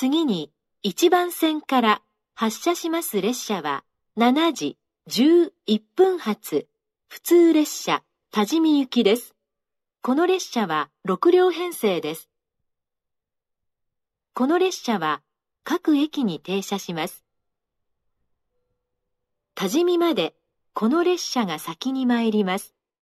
次に1番線から発車します列車は7時11分発普通列車多治見行きです。この列車は6両編成です。この列車は各駅に停車します。多治見までこの列車が先に参ります。